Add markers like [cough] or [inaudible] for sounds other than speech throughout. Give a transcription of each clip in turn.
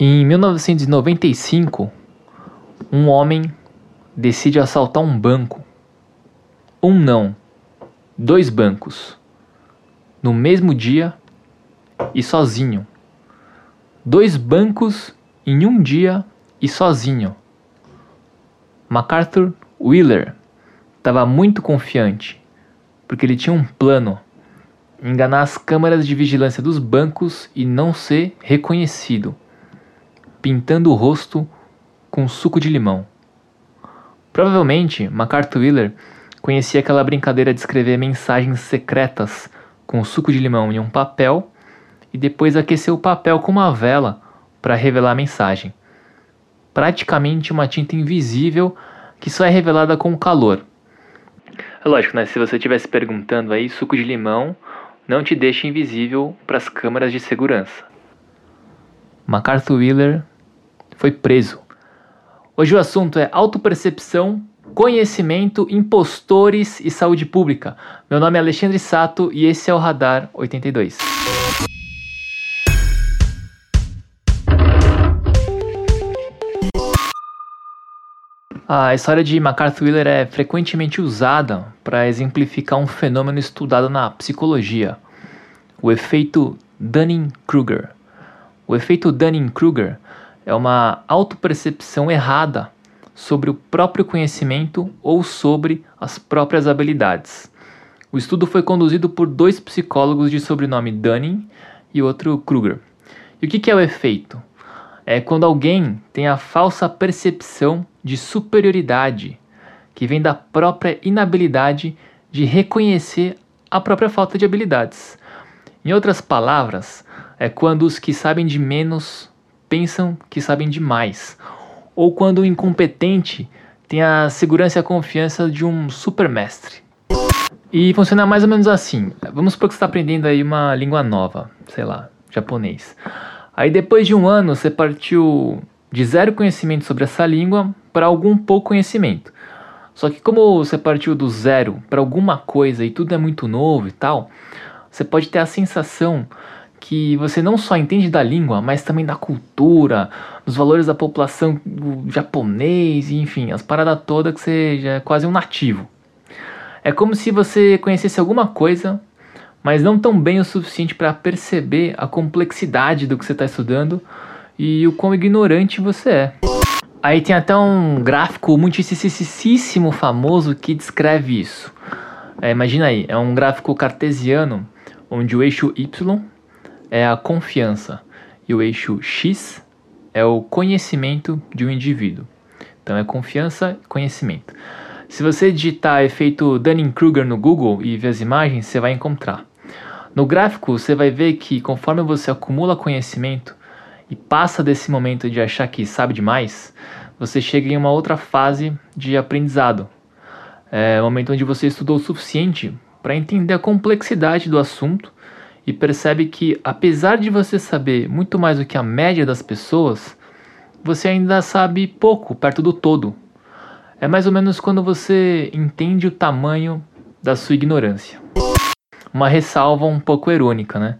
Em 1995, um homem decide assaltar um banco. Um não, dois bancos. No mesmo dia e sozinho. Dois bancos em um dia e sozinho. MacArthur Wheeler estava muito confiante, porque ele tinha um plano: enganar as câmeras de vigilância dos bancos e não ser reconhecido, pintando o rosto com suco de limão. Provavelmente, MacArthur Wheeler conhecia aquela brincadeira de escrever mensagens secretas com suco de limão em um papel e depois aquecer o papel com uma vela para revelar a mensagem praticamente uma tinta invisível que só é revelada com o calor. É lógico, né? Se você estivesse perguntando aí, suco de limão não te deixa invisível para as câmeras de segurança. MacArthur Wheeler foi preso. Hoje o assunto é autopercepção, conhecimento, impostores e saúde pública. Meu nome é Alexandre Sato e esse é o Radar 82. A história de MacArthur Wheeler é frequentemente usada para exemplificar um fenômeno estudado na psicologia, o efeito Dunning-Kruger. O efeito Dunning-Kruger é uma autopercepção errada sobre o próprio conhecimento ou sobre as próprias habilidades. O estudo foi conduzido por dois psicólogos de sobrenome Dunning e outro Kruger. E o que é o efeito? É quando alguém tem a falsa percepção de superioridade, que vem da própria inabilidade de reconhecer a própria falta de habilidades. Em outras palavras, é quando os que sabem de menos pensam que sabem de mais, ou quando o incompetente tem a segurança e a confiança de um supermestre. E funciona mais ou menos assim. Vamos supor que você está aprendendo aí uma língua nova, sei lá, japonês. Aí depois de um ano você partiu de zero conhecimento sobre essa língua para algum pouco conhecimento. Só que como você partiu do zero para alguma coisa e tudo é muito novo e tal, você pode ter a sensação que você não só entende da língua, mas também da cultura, dos valores da população japonês, enfim, as paradas todas que você já é quase um nativo. É como se você conhecesse alguma coisa, mas não tão bem o suficiente para perceber a complexidade do que você está estudando e o quão ignorante você é. Aí tem até um gráfico muitíssimo famoso que descreve isso. É, imagina aí, é um gráfico cartesiano onde o eixo y é a confiança e o eixo x é o conhecimento de um indivíduo. Então é confiança e conhecimento. Se você digitar efeito Dunning-Kruger no Google e ver as imagens, você vai encontrar. No gráfico, você vai ver que conforme você acumula conhecimento, e passa desse momento de achar que sabe demais, você chega em uma outra fase de aprendizado. É o momento onde você estudou o suficiente para entender a complexidade do assunto e percebe que, apesar de você saber muito mais do que a média das pessoas, você ainda sabe pouco perto do todo. É mais ou menos quando você entende o tamanho da sua ignorância. Uma ressalva um pouco irônica, né?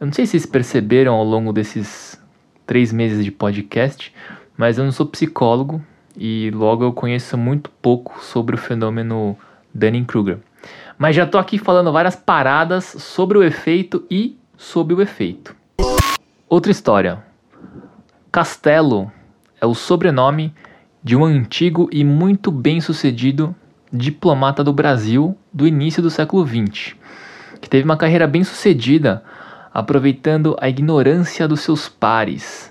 Eu não sei se vocês perceberam ao longo desses três meses de podcast, mas eu não sou psicólogo e logo eu conheço muito pouco sobre o fenômeno Dunning-Kruger. Mas já tô aqui falando várias paradas sobre o efeito e sobre o efeito. Outra história. Castelo é o sobrenome de um antigo e muito bem-sucedido diplomata do Brasil do início do século XX, que teve uma carreira bem-sucedida aproveitando a ignorância dos seus pares,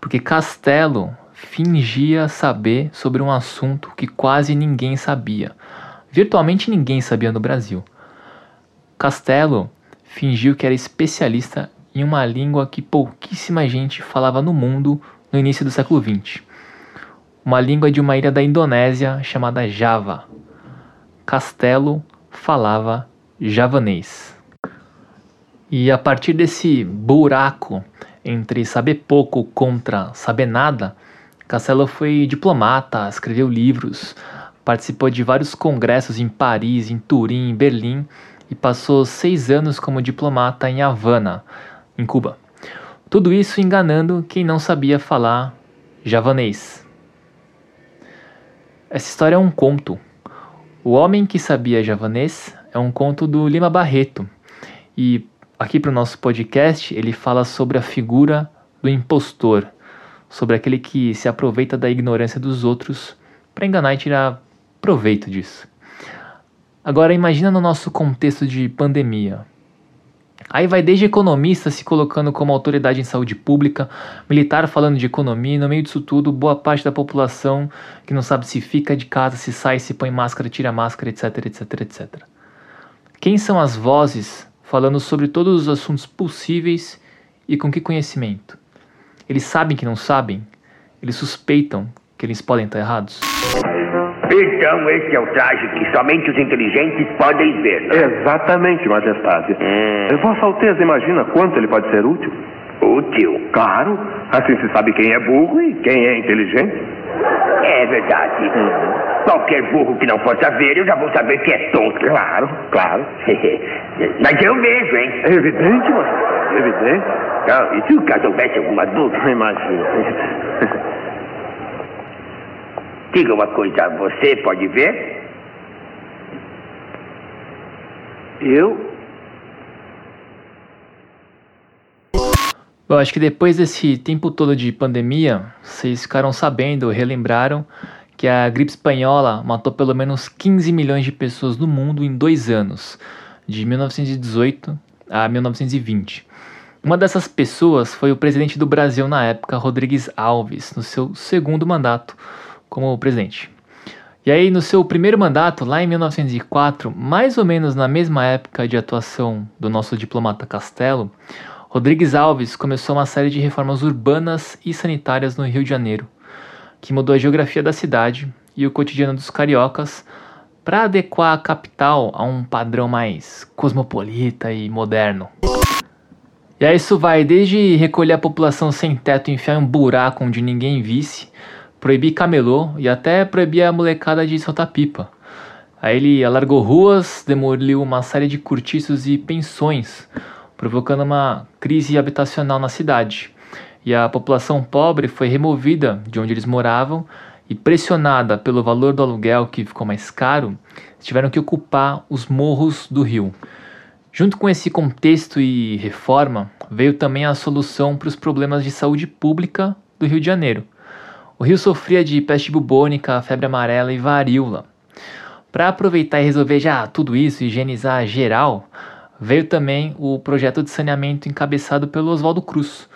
porque Castelo fingia saber sobre um assunto que quase ninguém sabia. Virtualmente ninguém sabia no Brasil. Castelo fingiu que era especialista em uma língua que pouquíssima gente falava no mundo no início do século XX. Uma língua de uma ilha da Indonésia chamada Java. Castelo falava javanês. E a partir desse buraco entre saber pouco contra saber nada, Castelo foi diplomata, escreveu livros, participou de vários congressos em Paris, em Turim, em Berlim e passou seis anos como diplomata em Havana, em Cuba. Tudo isso enganando quem não sabia falar javanês. Essa história é um conto. O Homem que Sabia Javanês é um conto do Lima Barreto. E aqui para o nosso podcast ele fala sobre a figura do impostor, sobre aquele que se aproveita da ignorância dos outros para enganar e tirar proveito disso. Agora imagina no nosso contexto de pandemia. Aí vai desde economista se colocando como autoridade em saúde pública, militar falando de economia, e no meio disso tudo, boa parte da população que não sabe se fica de casa, se sai, se põe máscara, tira máscara, etc, etc, etc. Quem são as vozes falando sobre todos os assuntos possíveis e com que conhecimento? Eles sabem que não sabem? Eles suspeitam que eles podem estar errados? Então, esse é o traje que somente os inteligentes podem ver, não? é? Exatamente, Majestade. Hum. Vossa Alteza imagina quanto ele pode ser útil? Útil? Claro. Assim se sabe quem é burro e quem é inteligente. É verdade. Uhum. Qualquer burro que não possa ver, eu já vou saber que é tonto. Claro, claro. [laughs] Mas eu vejo, hein? É evidente, Majestade, evidente. Não, e se o caso houvesse alguma dúvida? Imagina. Diga uma coisa, você pode ver? Eu? Bom, acho que depois desse tempo todo de pandemia, vocês ficaram sabendo, relembraram que a gripe espanhola matou pelo menos 15 milhões de pessoas no mundo em dois anos, de 1918 a 1920. Uma dessas pessoas foi o presidente do Brasil na época, Rodrigues Alves, no seu segundo mandato como presidente. E aí, no seu primeiro mandato, lá em 1904, mais ou menos na mesma época de atuação do nosso diplomata Castelo, Rodrigues Alves começou uma série de reformas urbanas e sanitárias no Rio de Janeiro, que mudou a geografia da cidade e o cotidiano dos cariocas para adequar a capital a um padrão mais cosmopolita e moderno. E aí isso vai desde recolher a população sem teto e enfiar em um buraco onde ninguém visse, proibir camelô e até proibir a molecada de soltar pipa. Aí ele alargou ruas, demoliu uma série de cortiços e pensões, provocando uma crise habitacional na cidade. E a população pobre foi removida de onde eles moravam e pressionada pelo valor do aluguel que ficou mais caro, tiveram que ocupar os morros do rio. Junto com esse contexto e reforma, veio também a solução para os problemas de saúde pública do Rio de Janeiro. O rio sofria de peste bubônica, febre amarela e varíola. Para aproveitar e resolver já tudo isso, higienizar geral, veio também o projeto de saneamento encabeçado pelo Oswaldo Cruz,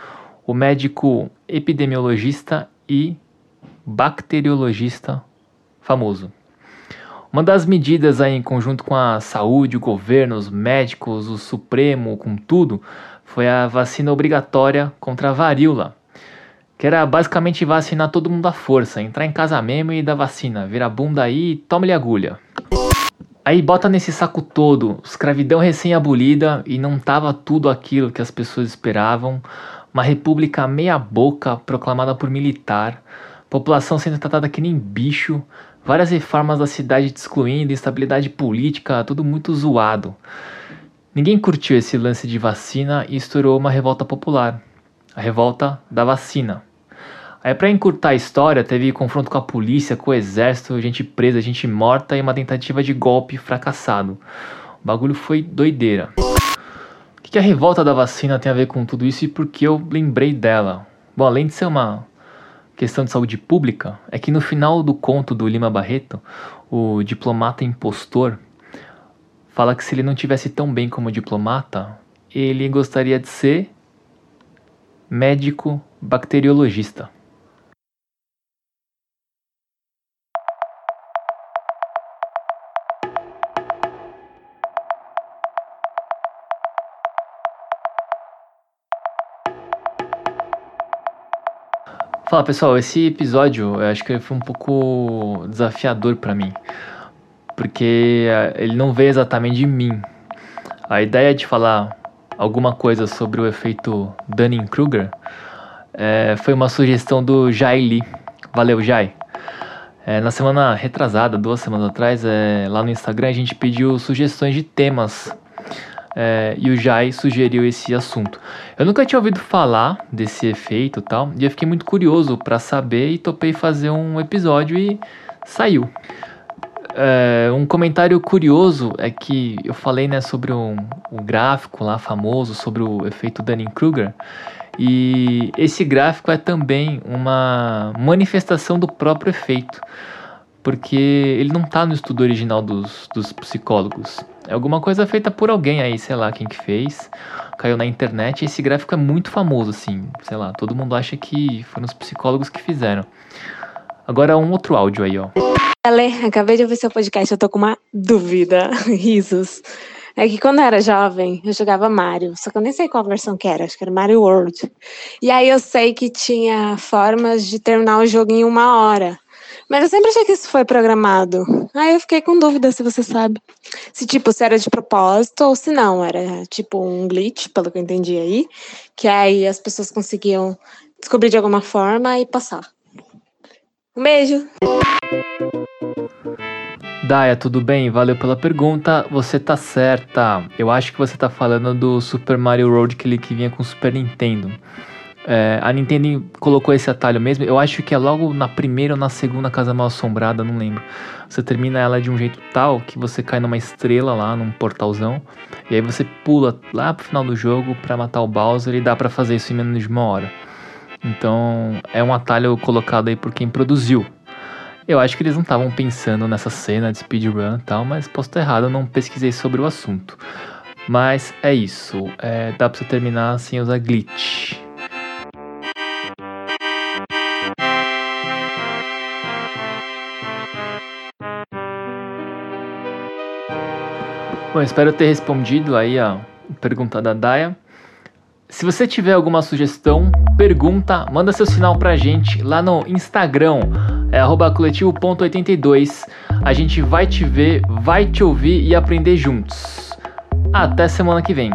o médico epidemiologista e bacteriologista famoso. Uma das medidas aí em conjunto com a saúde, o governo, os médicos, o Supremo, com tudo, foi a vacina obrigatória contra a varíola, que era basicamente vacinar todo mundo à força, entrar em casa mesmo e dar vacina, vira bunda aí e toma-lhe agulha. Aí bota nesse saco todo, escravidão recém-abolida e não tava tudo aquilo que as pessoas esperavam, uma república meia boca proclamada por militar, população sendo tratada que nem bicho, várias reformas da cidade excluindo, instabilidade política, tudo muito zoado. Ninguém curtiu esse lance de vacina e estourou uma revolta popular, a revolta da vacina. Aí, para encurtar a história, teve confronto com a polícia, com o exército, gente presa, gente morta e uma tentativa de golpe fracassado. O bagulho foi doideira. O que a revolta da vacina tem a ver com tudo isso e por que eu lembrei dela? Bom, além de ser uma questão de saúde pública, é que no final do conto do Lima Barreto, o diplomata impostor fala que se ele não tivesse tão bem como diplomata, ele gostaria de ser médico bacteriologista. Fala pessoal, esse episódio eu acho que foi um pouco desafiador para mim, porque eh, ele não veio exatamente de mim. A ideia de falar alguma coisa sobre o efeito Dunning-Kruger é, foi uma sugestão do Jai Lee. Valeu, Jai. É, na semana retrasada, duas semanas atrás, é, lá no Instagram, a gente pediu sugestões de temas é, e o Jai sugeriu esse assunto. Eu nunca tinha ouvido falar desse efeito tal, e eu fiquei muito curioso para saber e topei fazer um episódio e saiu. É, um comentário curioso é que eu falei né, sobre o um, gráfico lá famoso, sobre o efeito Dunning-Kruger, e esse gráfico é também uma manifestação do próprio efeito, porque ele não está no estudo original dos, dos psicólogos. É alguma coisa feita por alguém aí, sei lá quem que fez, caiu na internet. Esse gráfico é muito famoso, assim, sei lá, todo mundo acha que foram os psicólogos que fizeram. Agora um outro áudio aí, ó. Ale, acabei de ouvir seu podcast, eu tô com uma dúvida. [laughs] Risos. É que quando eu era jovem, eu jogava Mario, só que eu nem sei qual versão que era, acho que era Mario World. E aí eu sei que tinha formas de terminar o jogo em uma hora. Mas eu sempre achei que isso foi programado. Aí eu fiquei com dúvida se você sabe. Se, tipo, se era de propósito ou se não. Era, tipo, um glitch, pelo que eu entendi aí. Que aí as pessoas conseguiam descobrir de alguma forma e passar. Um beijo! Daya, tudo bem? Valeu pela pergunta. Você tá certa. Eu acho que você tá falando do Super Mario World, aquele que vinha com o Super Nintendo. É, a Nintendo colocou esse atalho mesmo. Eu acho que é logo na primeira ou na segunda Casa Mal Assombrada, não lembro. Você termina ela de um jeito tal que você cai numa estrela lá, num portalzão. E aí você pula lá pro final do jogo para matar o Bowser e dá para fazer isso em menos de uma hora. Então é um atalho colocado aí por quem produziu. Eu acho que eles não estavam pensando nessa cena de speedrun e tal, mas posso estar errado, eu não pesquisei sobre o assunto. Mas é isso, é, dá pra você terminar sem usar glitch. Bom, espero ter respondido aí a pergunta da Daya. Se você tiver alguma sugestão, pergunta, manda seu sinal pra gente lá no Instagram, é coletivo.82. A gente vai te ver, vai te ouvir e aprender juntos. Até semana que vem.